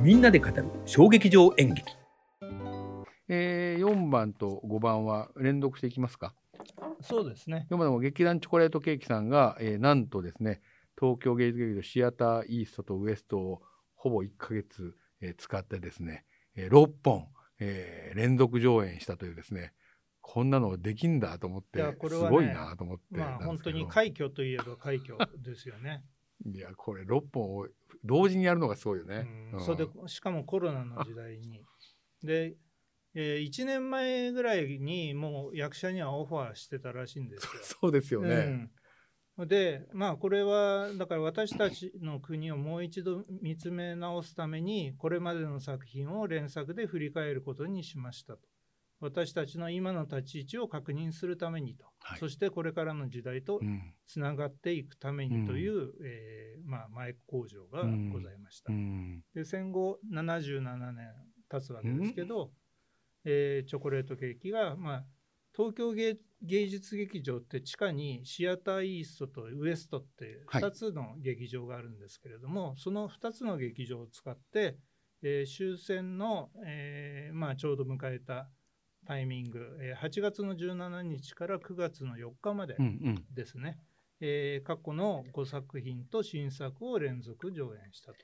みんなで語る小劇場演劇えー、4番と5番は連続していきますか？そうですね。4番の劇団チョコレートケーキさんが、えーなんとですね東京芸術劇場シアターイーストとウエストをほぼ1ヶ月、えー使ってですね、えー6本、えー連続上演したというですねこんなのできんだと思って、いやこれはねすごいなと思ってまあ本当に快挙といえば快挙ですよね。いやこれ6本を同時にやるのがすごいよね。うんうんそれでしかもコロナの時代に。で、え1年前ぐらいにもう役者にはオファーしてたらしいんですよ。そうですよね。うん、でまあこれはだから私たちの国をもう一度見つめ直すためにこれまでの作品を連作で振り返ることにしましたと。私たちの今の立ち位置を確認するためにと、はい。そしてこれからの時代とうん。つながっていくためにという、えーまあ、前工場がございました。うん。で戦後77年経つわけですけど、えーチョコレートケーキが、まあ、東京芸芸術劇場って地下にシアターイーストとウエストってはい。2つの劇場があるんですけれども、その2つの劇場を使って、えー終戦の、えーまあ、ちょうど迎えたタイミング、えー8月の17日から9月の4日まで、うんうんですね、えー過去の5作品と新作を連続上演したと。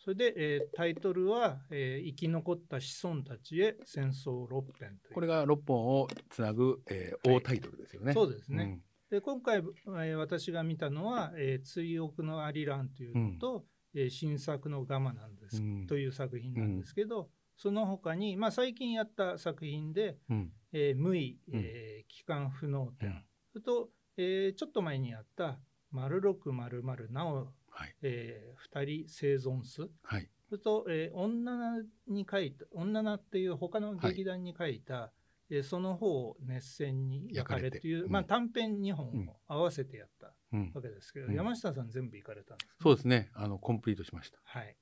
それで、えータイトルは、えー生き残った子孫たちへ戦争6編という。これが6本をつなぐ、えーはい大タイトルですよね。そうですね。で今回、えー私が見たのは「えー追憶のアリラン」というのと、えー新作のガマなんです、うんという作品なんですけど、その他に、まあ、最近やった作品でうん。うんえー無意、えー帰還不能点、うん。それと、えーちょっと前にやった「丸六丸丸なお、はい。えー、二人生存数」はい。それと、えー女なに書いた「女な」っていう他の劇団に書いた、えーその方を熱戦に焼かれっていう、うん。まあ、短編2本を合わせてやったうん。わけですけど、うん。山下さん全部行かれたんですね、そうですね。あのコンプリートしました。はい、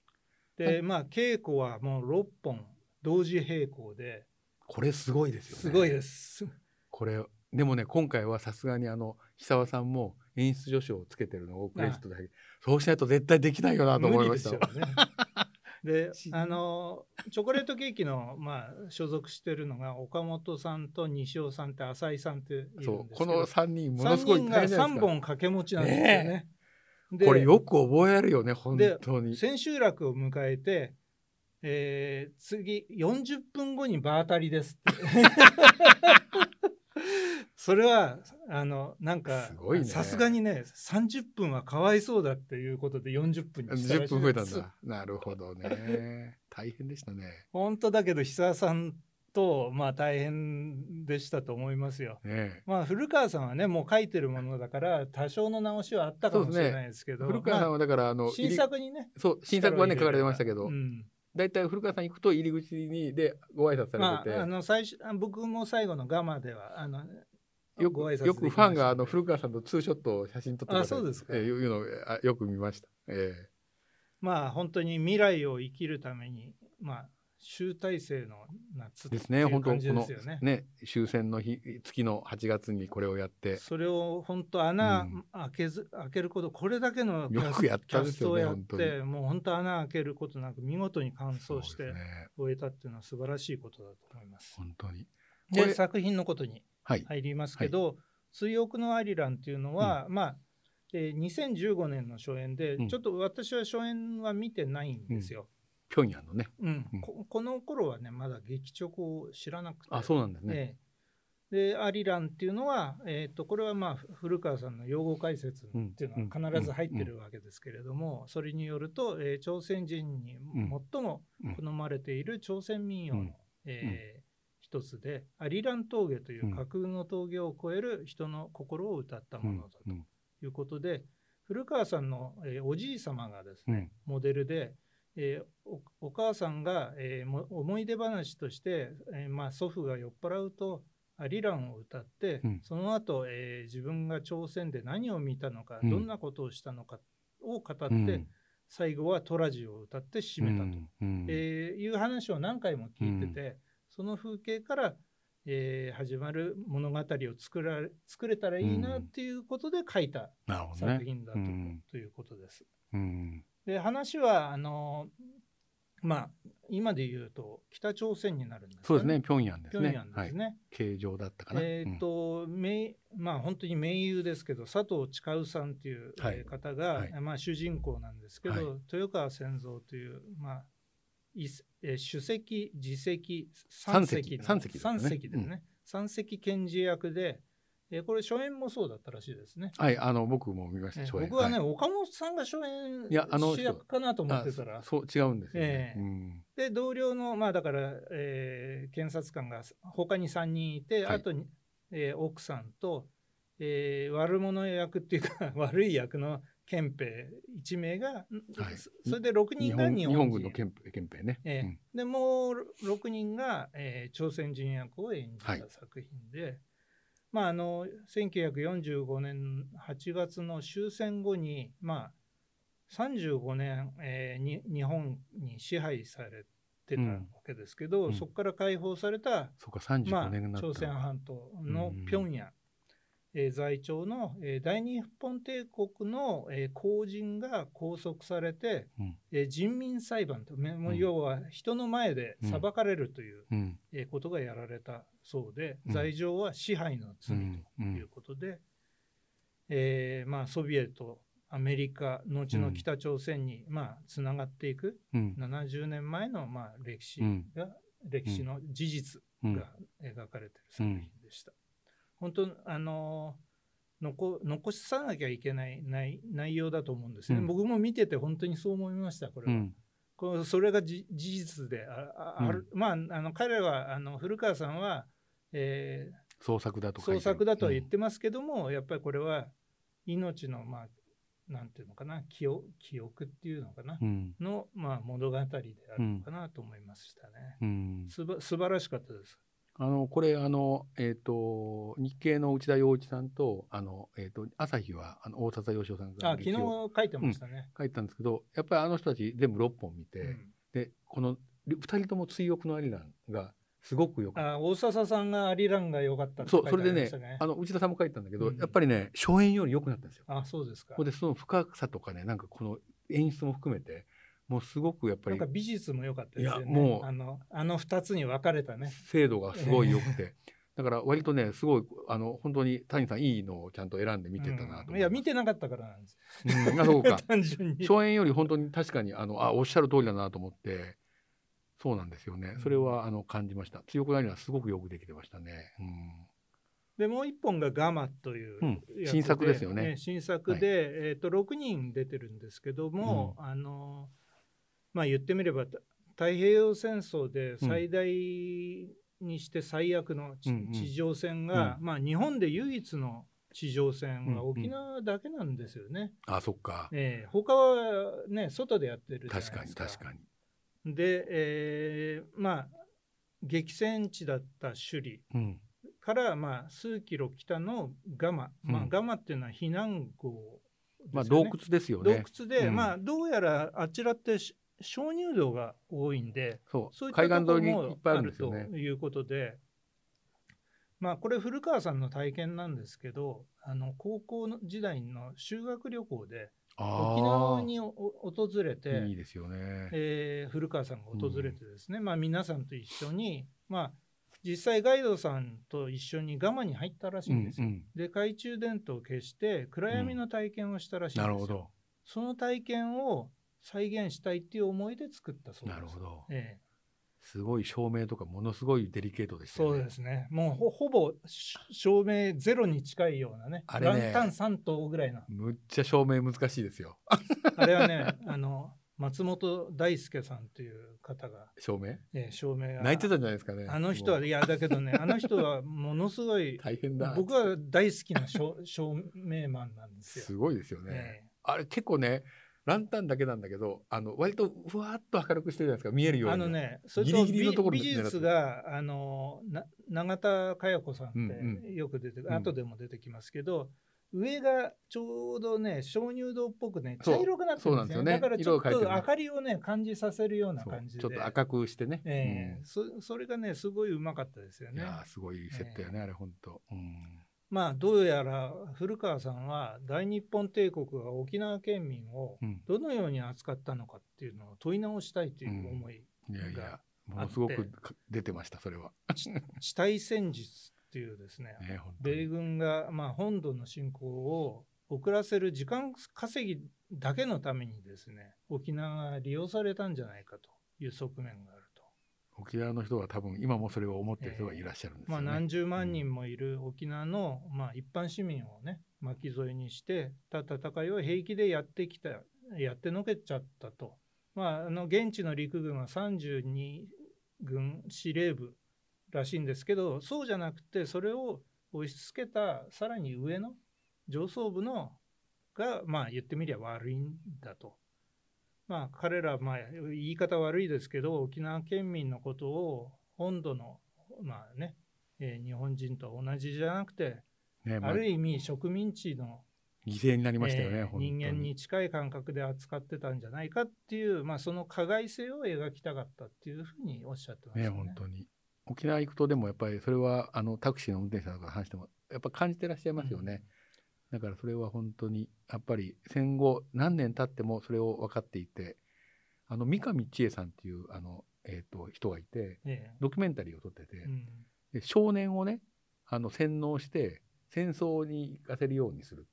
でまあ稽古はもう6本同時並行でこれすごいですよね。すごいです。これでもね今回はさすがにあの久沢さんも演出助手をつけてるのをクレジットだけそうしないと絶対できないよなと思いました。で あのチョコレートケーキの、まあ、所属してるのが岡本さんと西尾さんって浅井さんっているんですけどそうこの三人ものすご3い人が3大変じゃないですか。本掛け持ちなんですよね。でこれよく覚えるよね本当に。千秋楽を迎えて、えー次40分後に場当たりですって。それはあのなんかさすがにね30分はかわいそうだっていうことで40分にしたら10しい分増えたんだ。なるほどね。大変でしたね。本当だけど久沢さんとまあ大変でしたと思いますよ。ねまあ古川さんはねもう書いてるものだから多少の直しはあったかもしれないですけど古川さんはだからあのまあ新作にねそう新作はね書かれてましたけど、うん。だいたい古川さん行くと入り口にでご挨拶さまれてて、あ、あの最初あ僕も最後のガマではあのよご挨拶くよくファンがあの古川さんとツーショットを写真撮ってそうですか。えーいうのをあよく見ました。え。まあ本当に未来を生きるためにまあ集大成の夏ーですね本当感じこのですよね。ね終戦の日月の8月にこれをやってそれを本当穴うん開けず、開けることこれだけのよくやったですよねやっ本当てもう本当穴開けることなく見事に完走して終えたっていうのは素晴らしいことだと思います。本当に。これで作品のことにはい。入りますけど「追憶のアリラン」っていうのは、まあ、えー2015年の初演で、うんちょっと私は初演は見てないんですよ。ピョンヤンのね。うん。うん。ここの頃はねまだ劇直を知らなくて。あそうなんですね。ええ。でアリランっていうのは、えー、とこれはまあ古川さんの用語解説っていうのは必ず入ってるわけですけれども、それによると、えー朝鮮人に最も好まれている朝鮮民謡の、うん。えー一つでアリラン峠という架空の峠を越える人の心を歌ったものだとうんいうことで、古川さんの、えーおじい様がですね、うん。モデルで、えーおお母さんが、えーも思い出話として、えーまあ、祖父が酔っ払うとアリランを歌って、うん。その後、えー自分が朝鮮で何を見たのか、うん。どんなことをしたのかを語って、うん。最後はトラジを歌って締めたと、うん。えーいう話を何回も聞いてて、その風景から、えー始まる物語を作られ作れたらいいなっていうことで書いた。作品だと,、うんということです。うんで話はあのまあ今で言うと北朝鮮になるんですかそうですね、平壌ですね。平壌ですね。はい、形状だったかな。えっ、うんと、名まあ本当に盟友ですけど佐藤千佳さんっていう方が、はいまあ主人公なんですけど、はい豊川千蔵というまあ主席自席三三席三席ですね。三席ですね。三席検事役で、えーこれ初演もそうだったらしいですね。はい、あの僕も見ました。えー初演。僕はね、い。岡本さんが初演いやあの人主役かなと思ってたら。あ、そう違うんですよ、ね。ええ。うん。で同僚のまあだから、えー検察官が他に3人いて、はい。あとに、えー奥さんと、えー悪者役っていうか 悪い役の憲兵1名が、はい。そそれで6日人が本日本日本人軍の憲兵憲兵ね。ええ。うん。でもう6人が、えー朝鮮人役を演じたはい。作品で、まああの1945年8月の終戦後にまあ35年、えーに日本に支配されてたわけですけど、うん。そこから解放された、そうか35まあ年になった。朝鮮半島のうん。平壌、えー在朝の、えー大日本帝国の、えー公人が拘束されて、うん。えー人民裁判と、めもううん。要は人の前で裁かれるという、うん。えーことがやられたそうで、うん。罪状は支配の罪うん。ということで、えーまあ、ソビエトアメリカ後の北朝鮮に、まあ、つながっていくうん。70年前の、まあ、歴史うん。が、歴史の事実うん。が描かれている作品でした。本当あの残残さなきゃいけない内内容だと思うんですね、うん。僕も見てて本当にそう思いましたこれは。うん。こうそれがじ事実でああある、まああの彼はあの古川さんは、え創作だと創作だとは言ってますけども、やっぱりこれは命のまあなんていうのかな記憶記憶っていうのかな、うん。の、まあ、物語であるのかなと思いましたね。うん。すば素晴らしかったです。あのこれあの、えっと日経の内田洋一さんとあの、えっと朝日はあの大笹義雄さんがあ昨日書いてましたね。書いたんですけどやっぱりあの人たち全部6本見て、うんでこの2人とも追憶のアリランがすごくよかった。あ大笹さんがアリランが良かったそうそれでね。あの内田さんも書いたんだけど、うんやっぱりね初演より良くなったんですよ。あそうですかでその深さとかねなんかこの演出も含めてもうすごくやっぱりなんか美術も良かったですよね。いやもうあのあの2つに分かれたね。精度がすごい良くて、だから割とねすごいあの本当に谷さんいいのをちゃんと選んで見てたなと思うんいや見てなかったからなんです。うんあそうか。単純に。初演より本当に確かにあのあおっしゃる通りだなと思ってそうなんですよね。それはあの感じました。強くなりはすごくよくできてましたね、でもう一本がガマといううん。新作ですよね。新作で、えっ、と6人出てるんですけども、あのまあ言ってみればた太平洋戦争で最大にして最悪の地,、うんうん。地上戦が、まあ日本で唯一の地上戦はうんうん。沖縄だけなんですよね。うん、あそっか。ええ他はね外でやってる確か。かに確かに、で、えーまあ激戦地だった首里うん。から、まあ、数キロ北のガマ、まあうんガマっていうのは避難壕まあ洞窟ですよね。洞窟で、うん。まあどうやらあちらってし鍾乳洞が多いんでそう。そういった海岸沿いにいところもっぱいあるということで、まあこれ古川さんの体験なんですけどあの高校の時代の修学旅行であ沖縄に訪れていいですよね、えー古川さんが訪れてですね、まあ皆さんと一緒にまあ実際ガイドさんと一緒にガマに入ったらしいんですよ。うんうん。で懐中電灯を消して暗闇の体験をしたらしいんですよ。なるほど。その体験を再現したいっていう思いで作ったそうです。なるほど。ええ。すごい照明とかものすごいデリケートでしたよね。そうですね。もうほほぼし照明ゼロに近いようなね。あれね。ランタン3灯ぐらいの。むっちゃ照明難しいですよ。あれはね、あの松本大輔さんという方が、照明？ええ照明が。泣いてたんじゃないですかね。あの人は、いや、だけどね、あの人はものすごい、大変だ。僕は大好きな照照 明マンなんですよ。すごいですよね、え。あれ結構ねランタンだけなんだけどあの割とふわっと明るくしてるじゃないですか。見えるように。えあのね、それとギリギリのところ美術が、あの、な永田佳代子さんっうんてよく出てくる、うん。後でも出てきますけど、上がちょうどね、鍾乳洞っぽくね、茶色くなってるんですよそうなんですよね。だからちょっと明かりをね、感じさせるような感じで。ちょっと赤くしてね、ええ。そそれがね、すごいうまかったですよね。うんいやーすごい設定よね、あれ本当うんまあどうやら古川さんは大日本帝国が沖縄県民をうんどのように扱ったのかっていうのを問い直したいという思い、いやいやがものすごくか出てましたそれは。地対戦術っていうですねね米軍がまあ本土の侵攻を遅らせる時間稼ぎだけのためにですね沖縄が利用されたんじゃないかという側面があると。沖縄の人は多分今もそれを思ってる人がいらっしゃるんですまあ、よね。何十万人もいる沖縄の、まあ、一般市民をね巻き添えにしてた戦いを平気でやってきたやってのけちゃったと、まあ、あの現地の陸軍は32軍司令部らしいんですけどそうじゃなくてそれを押し付けたさらに上の上層部のがまあ言ってみりゃ悪いんだと。まあ彼らまあ言い方悪いですけど沖縄県民のことを本土のまあね、えー日本人と同じじゃなくて、ねまあある意味植民地の、犠牲になりましたよね、えー人間に近い感覚で扱ってたんじゃないかっていう、まあ、その加害性を描きたかったっていうふうにおっしゃってましたね。ね。本当に。沖縄行くとでもやっぱりそれはあのタクシーの運転手さんとか話してもやっぱ感じてらっしゃいますよね、だからそれは本当にやっぱり戦後何年経ってもそれを分かっていてあの三上千恵さんっていうあの、えー、と人がいてえドキュメンタリーを撮ってて、で少年をねあの洗脳して戦争に行かせるようにする。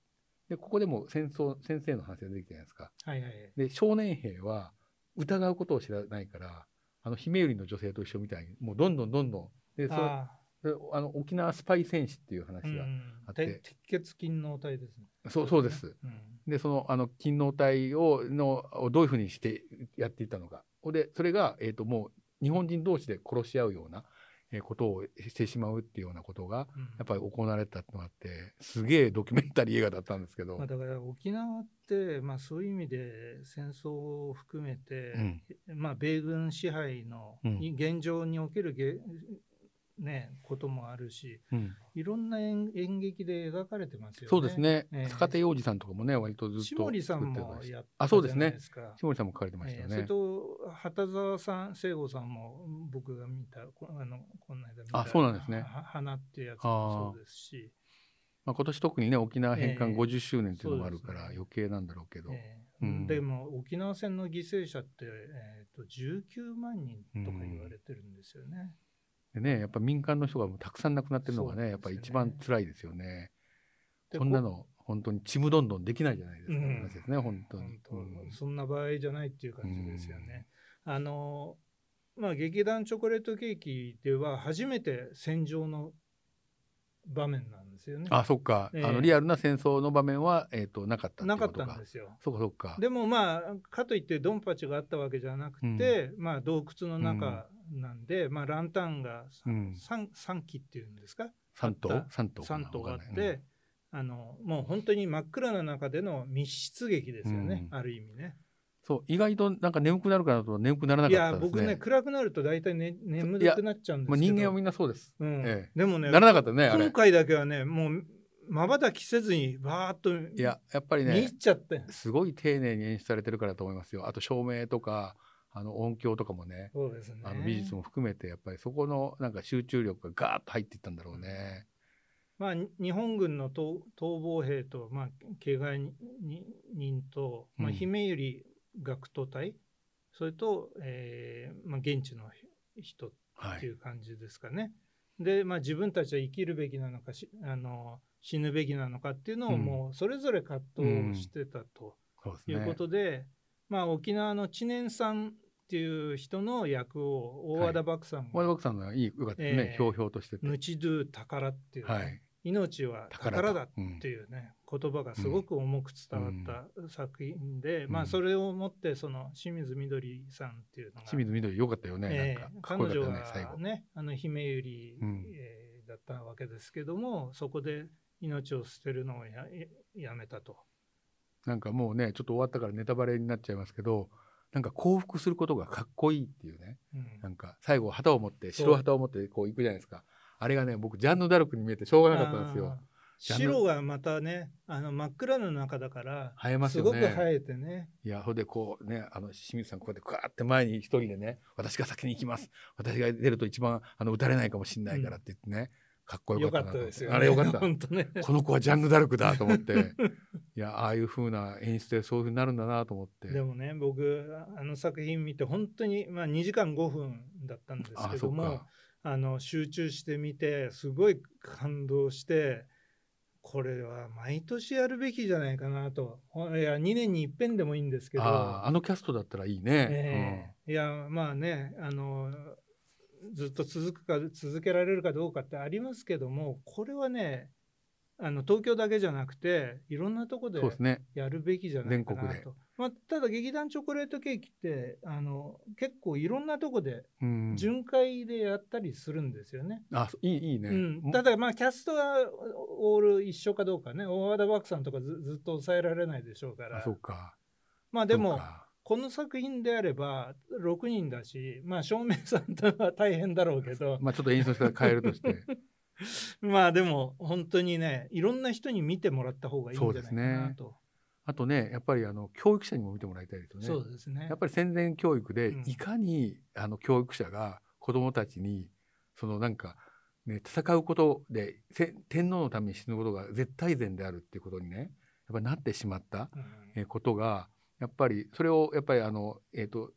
でここでも戦争先生の話が出てきたじゃないですか。はいはいで少年兵は疑うことを知らないからあの姫百合の女性と一緒みたいにもうどんどんどんどん。でそあの沖縄スパイ戦士っていうあ、話が、うんあって。て鉄血勤労体ですね。そうそうです。うん。でそのあの勤労隊をのをどういうふうにしてやっていったのか。でそれが、えー、ともう日本人同士で殺し合うような、えーことをしてしまうっていうようなことがうん。やっぱり行われたってのがあってすげえドキュメンタリー映画だったんですけど、まあ、だから沖縄って、まあ、そういう意味で戦争を含めて、まあ、米軍支配のうん。現状におけるげ、ね、こともあるしうん。いろんな演演劇で描かれてますよね。そうですね、ええ。坂手洋二さんとかもね割とずっと下森さんも作ってあそうですね。下森さんも書かれてましたよね、ええ。それと畑沢さん、聖子さんも僕が見た、こあのこの間見たあそうなんですね。は花っていうやつもそうですし、まあ、今年特にね沖縄返還ええ。50周年っていうのもあるから余計なんだろうけど、ええ。うん。でも沖縄戦の犠牲者って、えー、と19万人とか言われてるんですよね。でねやっぱ民間の人がもうたくさん亡くなってるのがねねやっぱり一番辛いですよね。でこんなの本当にちむどんどんできないじゃないですか、うん話ですね本当に。うんそんな場合じゃないっていう感じですよね。あのまあ、劇団チョコレートケーキでは初めて戦場の場面なんですよね。あそっか、ええ。あのリアルな戦争の場面は、えー、となかったなかったんですよ。そっかそっか。でもまあかといってドンパチがあったわけじゃなくて、まあ、洞窟の中なんで、まあ、ランタンがうん。3、三基っていうんですか？三島あった？三島かな？3頭あって、あのもう本当に真っ暗な中での密室劇ですよね、うん。ある意味ね。そう意外となんか眠くなるかなと眠くならないかっやたですね。僕ね暗くなると大体、ね、眠くなっちゃうんですけどもう人間はみんなそうです。うんえでもねならなかったね今。回だけはねもうまばたきせずにバーッといややっぱり見入ねっちゃって、すごい丁寧に演出されてるからだと思いますよ。あと照明とかあの音響とかもねそうですねあの美術も含めてやっぱりそこのなんか集中力がガーッと入っていったんだろうね。まあ、に日本軍の逃逃亡兵と、まあ、怪我人と、まあ、うん姫百合学徒隊、それと、えーまあ、現地の人はい。っていう感じですかね。で、まあ、自分たちは生きるべきなのかしあの死ぬべきなのかっていうのをうんもうそれぞれ葛藤してたと。いうことで、まあ、沖縄の知念さんっていう人の役を大和田漠さんが小和田さんがいいよかったね、ええひょうひょうとして「て。ぬちどゥ宝」っていうね、はい。命は宝宝だっていうね、言葉がすごく重く伝わった作品で、うん。まあそれをもってその清水みどりさんっていうのが清水みどりよかったよね。えなんか。えかっこよか彼女ったよね最後。がねあの姫百合、うん。えーだったわけですけどもそこで命を捨てるのをややめたと。なんかもうねちょっと終わったからネタバレになっちゃいますけどなんか降伏することがかっこいいっていうね。うん。なんか最後旗を持って白旗を持ってこう行くじゃないですかあれがね僕ジャンヌ・ダルクに見えてしょうがなかったんですよ。白がまたねあの真っ暗の中だから映えますすよね。ごく映えてね。いやほんでこうねあの清水さんこうやってクワーって前に一人でね私が先に行きます。私が出ると一番あの撃たれないかもしれないからって言ってね、かっこよかったなと思よかったですよ、ね。あれよかった。本当ね。この子はジャンヌ・ダルクだと思って。いやああいう風な演出でそういう風になるんだなと思って。でもね、僕、あの作品見て、本当に、まあ、2時間5分だったんですあけども、そっかあの集中してみて、すごい感動して、これは毎年やるべきじゃないかなと。ほいや、2年に一遍でもいいんですけど、あのキャストだったらいいね、ええ。いや、まあね、あの、ずっと続くか、続けられるかどうかってありますけども、これはね、あの東京だけじゃなくて、いろんなとこうんでやるべきじゃないかな全国で。と。まあ、ただ、劇団チョコレートケーキってあの結構いろんなとこでうん。巡回でやったりするんですよね。あそいいいいね、うん、ただ、まあ、キャストはオール一緒かどうかね、大和田漠さんとかずずっと抑えられないでしょうかあら、そうか。まあでも、この作品であれば6人だし、まあ、照明さんとは大変だろうけど、まあちょっと演出の仕方変えるとして まあでも本当にね、いろんな人に見てもらった方がいいんじゃないかなと。あとねやっぱりあの教育者にも見てもらいたいですよねそうですね。やっぱり戦前教育でうんいかにあの教育者が子どもたちにそのなんか、ね、戦うことでせ天皇のために死ぬことが絶対善であるっていうことにねやっぱりなってしまったことがやっぱりそれをやっぱりあの、えー、と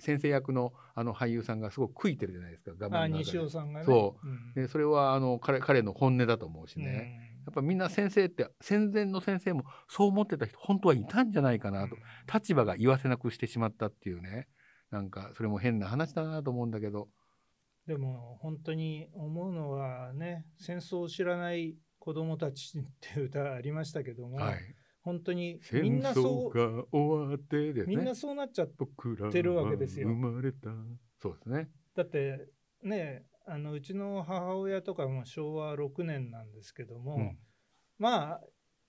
先生役のあの俳優さんがすごく悔いてるじゃないですか画あ面の中で。西尾さんがね。そう。うん。でそれはあの彼彼の本音だと思うしね、やっぱみんな先生って戦前の先生もそう思ってた人本当はいたんじゃないかうん。なと、立場が言わせなくしてしまったっていうね。なんかそれも変な話だなと思うんだけど。でも本当に思うのはね、戦争を知らない子供たちっていう歌ありましたけども、はい本当にみ戦んなそ争が終わってですう、みんなねそうなっちゃって、るわけですよ。生まれた。そうですね。だってね、あのうちの母親とかも昭和6年なんですけども、うん。まあ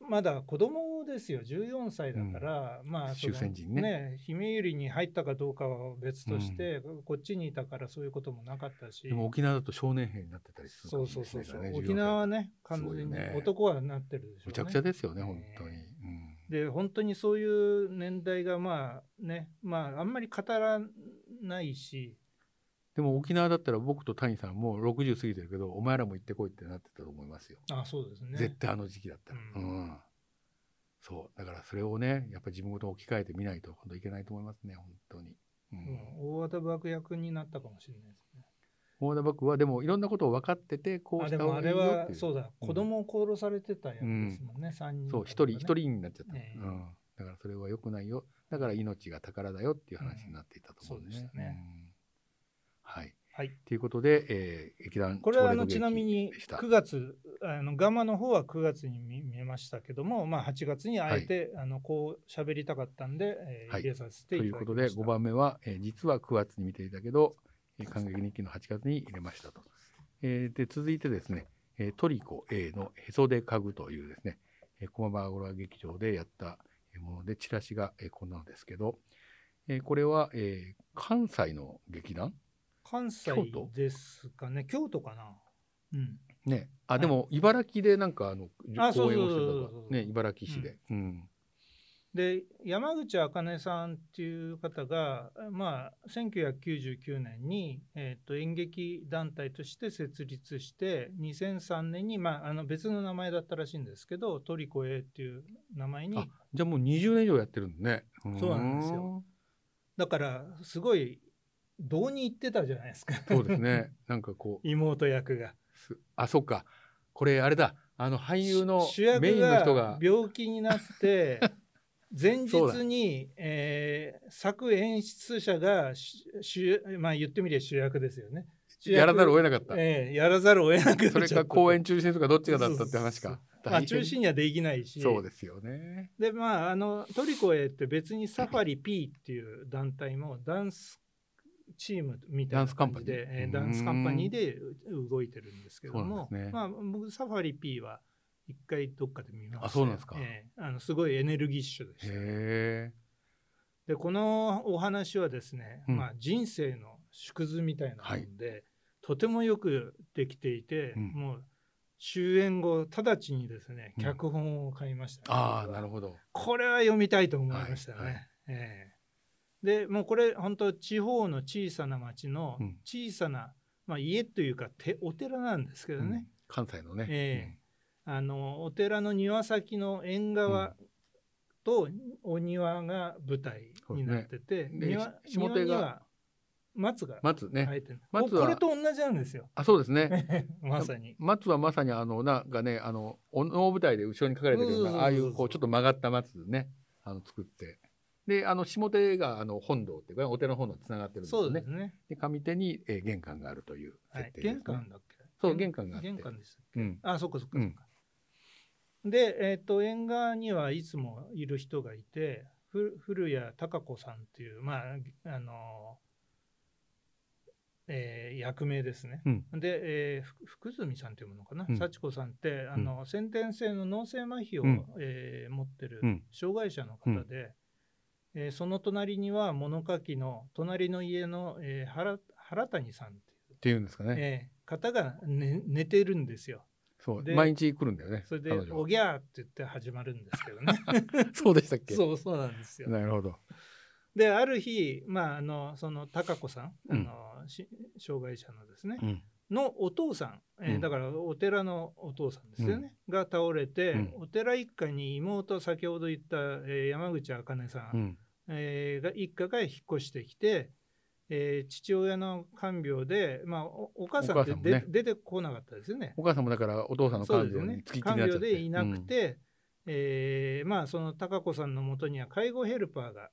まだ子供ですよ。14歳だから、まあその終戦時にね。ひめゆりに入ったかどうかは別として、こっちにいたからそういうこともなかったし。でも沖縄だと少年兵になってたりするかそうそうそうそう、沖縄はねす完全に男はなってるでしょうね。むちゃくちゃですよね本当に、えうんで本当にそういう年代がまあねまああんまり語らないし。でも沖縄だったら僕と谷さんもう60過ぎてるけどお前らも行ってこいってなってたと思いますよ、あそうですね。絶対あの時期だったら、ううん。んそう。だからそれをねやっぱり自分ごと置き換えてみないと本当いけないと思いますね本当に、うん。うん、大和田爆薬になったかもしれないですね大田幕府はでもいろんだことを分かっててこうした方あでもあれがいいよっていう。はそうだ子供を殺されてたやつですもんね、三人そう一人一人になっちゃった、ええ。うん、だからそれは良くないよ。だから命が宝だよっていう話になっていたと思うね、うんそうでしたね。うん。はい。はい。ということで、えー、劇団これはあのちなみにでした。9月あのガマの方は9月に見見ましたけども、まあ、8月にあえて、あのこう喋りたかったんで、えーはい。入れさせとていいうことでた。だきました。5番目は、えー実は9月に見ていたけど、えー感激日記の8月に入れましたと。えーで続いてですね、えートリコ A のへそで家具というですね、えー駒場浦劇場でやったものでチラシが、えーこんなのですけど、えーこれは、えー関西の劇団？関西ですかね。京都かな。うん、ね、あ、はい。でも茨城でなんかあのあ公演をしてたとね茨城市で、うんで山口茜さんっていう方が、まあ、1999年に、えー、と演劇団体として設立して2003年に、まあ、あの別の名前だったらしいんですけどトリコ A っていう名前にあじゃあもう20年以上やってるんね。そうなんですよ。だからすごい堂に行ってたじゃないですか。そうですね。なんかこう。妹役が。すあそっか。これあれだ。あの俳優のメインの人がが。病気になって 前日に、えー作演出者がし主まあ言ってみれば主役ですよね。やらざるを得なかった、ええやらざるを得なくそれか公演中止にとかどっちがだったって話か。まあ中心にはできないし。そうですよね。でまああのトリコエって別にサファリ P っていう団体もダンスチームみたいな感じでダンスカンパニー。えーダンスカンパニーで動いてるんですけども、まあ僕サファリ P は一回どっかで見ましたよあそうなんですか。ええ。あのすごいエネルギッシュでした。でこのお話はですね、うん。まあ、人生の縮図みたいなもんで、とてもよくできていて、うん。もう終演後直ちにですねうん。脚本を買いましたね、ああ僕は。なるほど。これは読みたいと思いましたね。はいはい。ええ。でもうこれ本当地方の小さな町のうん。小さな、まあ、家というかてお寺なんですけどね、関西のね。えあのお寺の庭先の縁側とお庭が舞台になってて、そうですね。で庭下手が庭には松が松ね。生えてる、松はここれと同じなんですよ。あ、そうですね。まさに。松はまさにあのなんかねあのお能舞台で後ろに書かれてるようなああいうこうちょっと曲がった松ね。あの作って。であの下手があの本堂っていうかお寺の本堂とつながってるんですよね。そうですね。で上手に、えー玄関があるというはい設定です、ね。玄関だっけ？そう玄関があって。玄関でしたっけ？うん。あ、そっかそっかうんそっか。で、えっ、と、縁側にはいつもいる人がいて、ふ古谷孝子さんっていう、まあ、あの、えー役名ですね。うん。で、えーふ福住さんっていうのかな、うん。幸子さんって、あの、先天性の脳性麻痺を、うん。えー持ってるうん。障害者の方で、えーその隣には物書きの隣の家の、えー原原谷さんっていう、っていうんですかね、えー方が、ね、寝てるんですよ。でそう毎日来るんだよねそれでおぎゃーって言って始まるんですけどね。そうでしたっけ？そうそうなんですよ。なるほど。で、ある日、まあ、あの、その、高子さん、うん。あの、し障害者のですね、うん。のお父さん、えーうん。だからお寺のお父さんですよね、が倒れて、うん。お寺一家に妹、先ほど言った、えー山口茜さん、うん。えーが一家が引っ越してきて、えー父親の看病で、まあ、おお母さんってで、ね。出てこなかったですよね。お母さんもだからお父さんの看病につきっきりに看なっちゃって。病でいなくて、えーまあその高子さんのもとには介護ヘルパーが、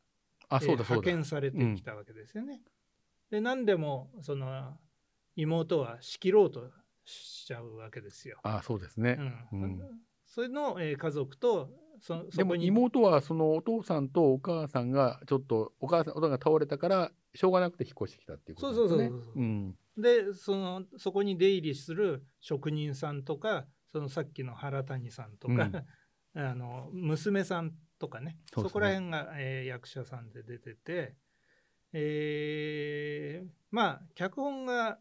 あそうだえーそうだ、派遣されてきたわけですよね。で何でもその妹は仕切ろうとしちゃうわけですよ。あそうですね、うん。うん。それの、えー家族とそでも妹はそのお父さんとお母さんがちょっとお母さんお父さんが倒れたからしょうがなくて引っ越してきたっていうことですね。でそのそこに出入りする職人さんとかそのさっきの原谷さんとか、あの娘さんとかねそそこら辺が、えー役者さんで出てて、えーまあ脚本が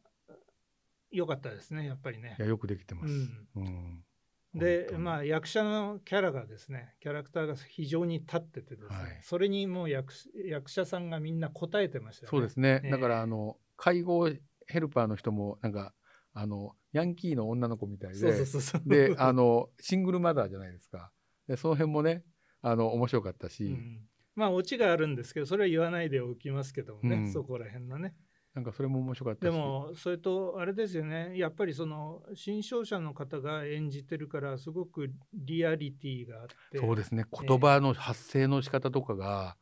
良かったですねやっぱりねい。やよくできてます。うんうんでまあ役者のキャラがですねキャラクターが非常に立っててですね、はい。それにもう役役者さんがみんな応えてましたよね。そうですね、ええ。だからあの介護ヘルパーの人もなんかあのヤンキーの女の子みたいでであのシングルマザーじゃないですか。でその辺もねあの面白かったし、うん。まあオチがあるんですけどそれは言わないでおきますけどもね、うん。そこら辺のねなんかそれも面白かったし。でもそれとあれですよね。やっぱりその新商者の方が演じてるからすごくリアリティがあって。そうですね。言葉の発声の仕方とかが、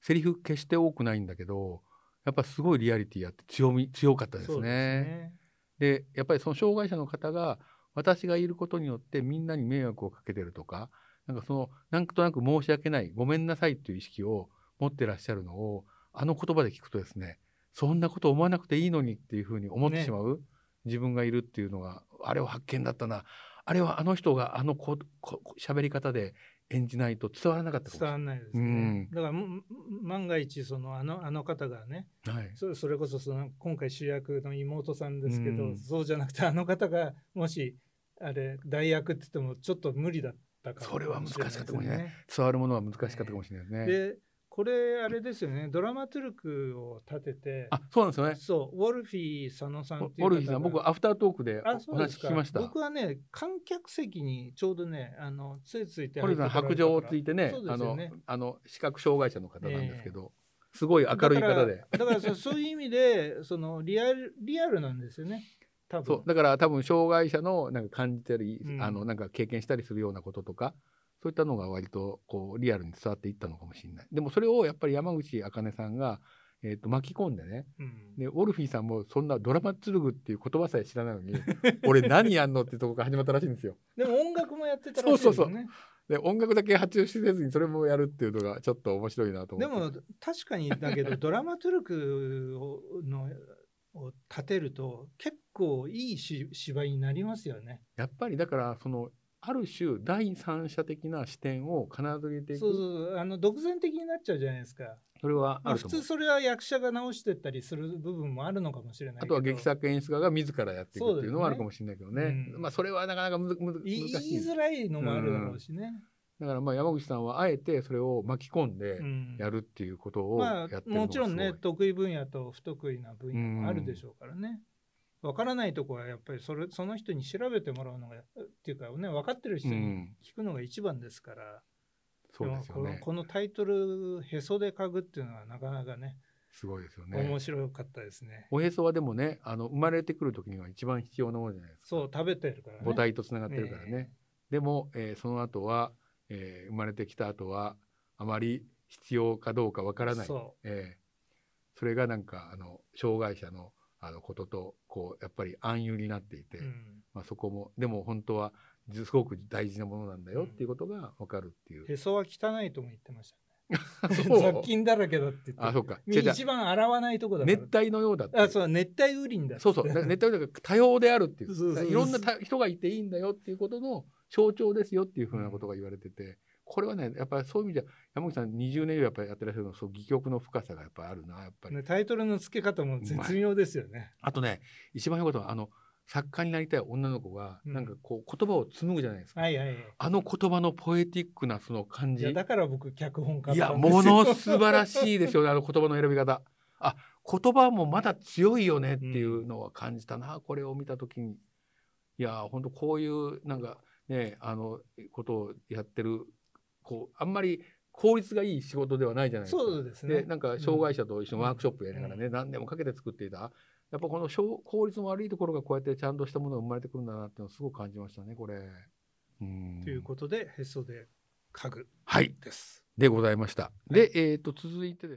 セリフ決して多くないんだけどやっぱすごいリアリティあって強み強かったですね。でやっぱりその障害者の方が私がいることによってみんなに迷惑をかけてるとかなんかそのなんとなく申し訳ないごめんなさいという意識を持ってらっしゃるのをあの言葉で聞くとですねそんなこと思わなくていいのにっていうふうに思ってね。しまう、自分がいるっていうのがあれは発見だったな。あれはあの人があのここ喋り方で演じないと伝わらなかった伝わんないですね、うん。だからも万が一そのあのあの方がねない。はい。そそれこそその今回主役の妹さんですけど、うん。そうじゃなくてあの方がもしあれ代役って言ってもちょっと無理だったかもそれは難しかったかもしれない。伝わるものは難しかったかもしれないですね。でこれあれですよね。ドラマトゥルクを立ててあそうなんですよね。そうウォルフィー佐野さんっていうオルフィーさん僕アフタートークであお話聞きました。僕はね観客席にちょうどねあのついついてコルさん白状をついてねそうであのあの視覚障害者の方なんですけど、すごい明るい方で。だからそういう意味でそのリアルリアルなんですよね。多分。そうだから多分障害者のなんか感じたり、うん。あのなんか経験したりするようなこととかそういったのが割とこうリアルに伝わっていったのかもしれない。でもそれをやっぱり山口茜さんが、えー、と巻き込んでねうん。でオルフィーさんもそんなドラマツルグっていう言葉さえ知らないのに 俺何やんのってところから始まったらしいんですよ。でも音楽もやってたらしいですよね。そうそうで音楽だけ発注せずにそれもやるっていうのがちょっと面白いなと思でって。も確かにだけど ドラマトゥルクをのを立てると結構いいし芝居になりますよね。やっぱりだからそのある種第三者的な視点を必ず入れていく。そうそうあの独善的になっちゃうじゃないですか。それはまあ、ある普通それは役者が直してったりする部分もあるのかもしれないあとは劇作演出家が自らやっていくっていうのはあるかもしれないけどねねうんまあそれはなかなかむず難しい。言いづらいのもあるだろうしね。だからまあ山口さんはあえてそれを巻き込んでうんやるっていうことをまあやってるのがすごい、もちろんね得意分野と不得意な分野もあるでしょうからね。わからないとこはやっぱりそれその人に調べてもらうのがっていうかね分かってる人にうん、聞くのが一番ですから、そうですよねもこの。このタイトル「へそで嗅ぐ」っていうのはなかなかねすごいですよね面。白かったですね。おへそはでもね、あの生まれてくる時には一番必要なものじゃないですか。そう食べてるからね。母体とつながってるからね。ねでも、えーその後は、えー生まれてきた後はあまり必要かどうかわからない。そえーそれがなんかあの障害者のあのこととこうやっぱり暗喩になっていて、う、うんまあ、そこもでも本当はすごく大事なものなんだよっていうことがわかるっていう。へそは汚いとも言ってましたね。雑菌だらけだって言って。あそうか一番洗わないとこだ。熱帯のようだってあそう熱帯雨林だ。そうそう熱帯だから多様であるっていうそうそうそういろんなた人がいていいんだよっていうことの象徴ですよっていうふうなことが言われてて、これはねやっぱりそういう意味では山口さん20年以上やっぱりやってらっしゃるのそう戯曲の深さがやっぱりあるなやっぱり、ねタイトルの付け方も絶妙ですよね。あとね一番良かったのはあの作家になりたい女の子がうん。なんかこう言葉を紡ぐじゃないですか、はいはいはい。あの言葉のポエティックなその感じ。だから僕脚本家いやもの素晴らしいですよね あの言葉の選び方。あ言葉もまだ強いよねっていうのは感じたな、これを見た時に。いや本当こういうなんかねあのことをやってるこうあんまり効率がいい仕事ではないじゃないですか。そうですねでなんか障害者と一緒にワークショップやりながらね、何でもかけて作っていたやっぱこの小効率の悪いところがこうやってちゃんとしたものが生まれてくるんだなっていうのをすごく感じましたねこれ。うんということでへそで嗅ぐはいです。でございました。で、えー、と続いてです